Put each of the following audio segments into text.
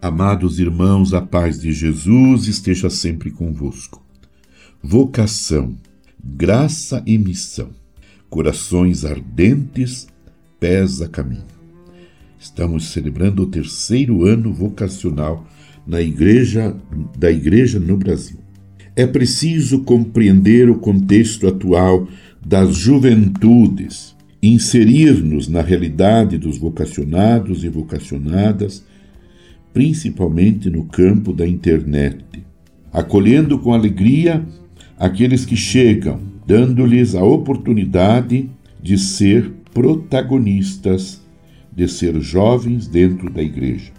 Amados irmãos, a paz de Jesus esteja sempre convosco. Vocação, graça e missão. Corações ardentes, pés a caminho. Estamos celebrando o terceiro ano vocacional na igreja da igreja no Brasil. É preciso compreender o contexto atual das juventudes, inserir-nos na realidade dos vocacionados e vocacionadas principalmente no campo da internet, acolhendo com alegria aqueles que chegam, dando-lhes a oportunidade de ser protagonistas, de ser jovens dentro da igreja.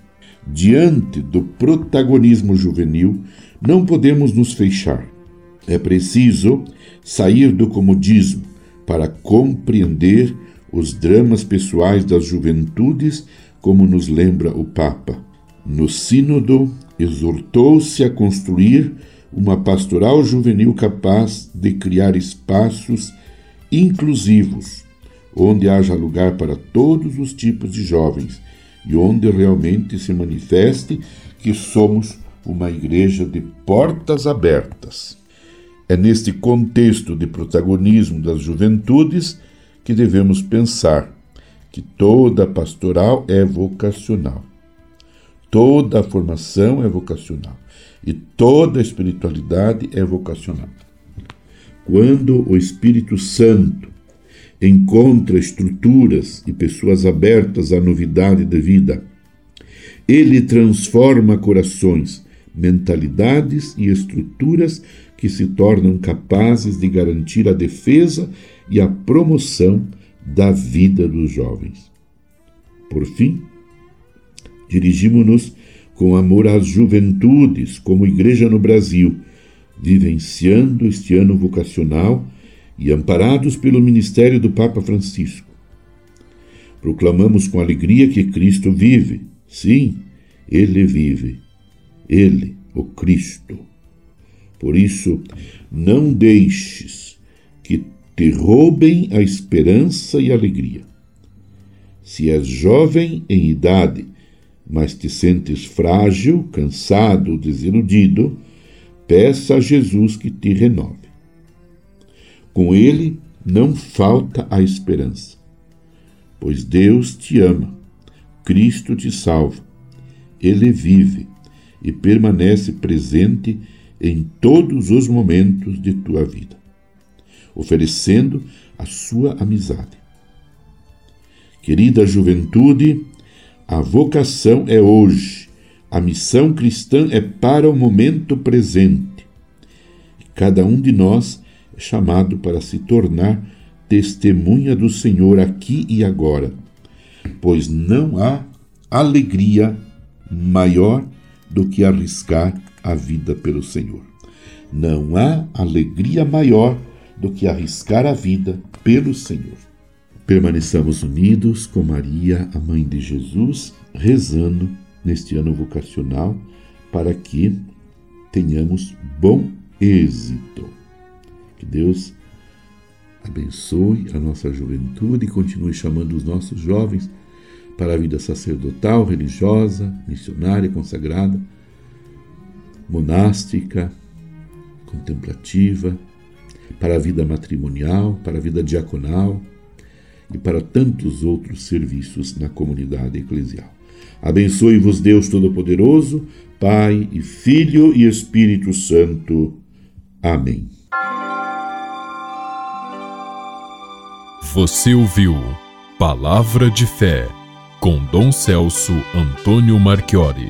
Diante do protagonismo juvenil, não podemos nos fechar. É preciso sair do comodismo para compreender os dramas pessoais das juventudes, como nos lembra o Papa. No Sínodo, exortou-se a construir uma pastoral juvenil capaz de criar espaços inclusivos, onde haja lugar para todos os tipos de jovens e onde realmente se manifeste que somos uma igreja de portas abertas. É neste contexto de protagonismo das juventudes que devemos pensar que toda pastoral é vocacional. Toda a formação é vocacional e toda a espiritualidade é vocacional. Quando o Espírito Santo encontra estruturas e pessoas abertas à novidade da vida, ele transforma corações, mentalidades e estruturas que se tornam capazes de garantir a defesa e a promoção da vida dos jovens. Por fim, dirigimos-nos com amor às juventudes, como igreja no Brasil, vivenciando este ano vocacional e amparados pelo ministério do Papa Francisco. Proclamamos com alegria que Cristo vive. Sim, Ele vive. Ele, o Cristo. Por isso, não deixes que te roubem a esperança e a alegria. Se és jovem em idade, mas te sentes frágil, cansado, desiludido, peça a Jesus que te renove. Com ele não falta a esperança, pois Deus te ama, Cristo te salva, ele vive e permanece presente em todos os momentos de tua vida, oferecendo a sua amizade. Querida juventude, a vocação é hoje, a missão cristã é para o momento presente. Cada um de nós é chamado para se tornar testemunha do Senhor aqui e agora, pois não há alegria maior do que arriscar a vida pelo Senhor. Não há alegria maior do que arriscar a vida pelo Senhor. Permaneçamos unidos com Maria, a mãe de Jesus, rezando neste ano vocacional para que tenhamos bom êxito. Que Deus abençoe a nossa juventude e continue chamando os nossos jovens para a vida sacerdotal, religiosa, missionária, consagrada, monástica, contemplativa, para a vida matrimonial, para a vida diaconal e para tantos outros serviços na comunidade eclesial. Abençoe-vos Deus Todo-Poderoso, Pai e Filho e Espírito Santo. Amém. Você ouviu Palavra de Fé com Dom Celso Antônio Marchiori.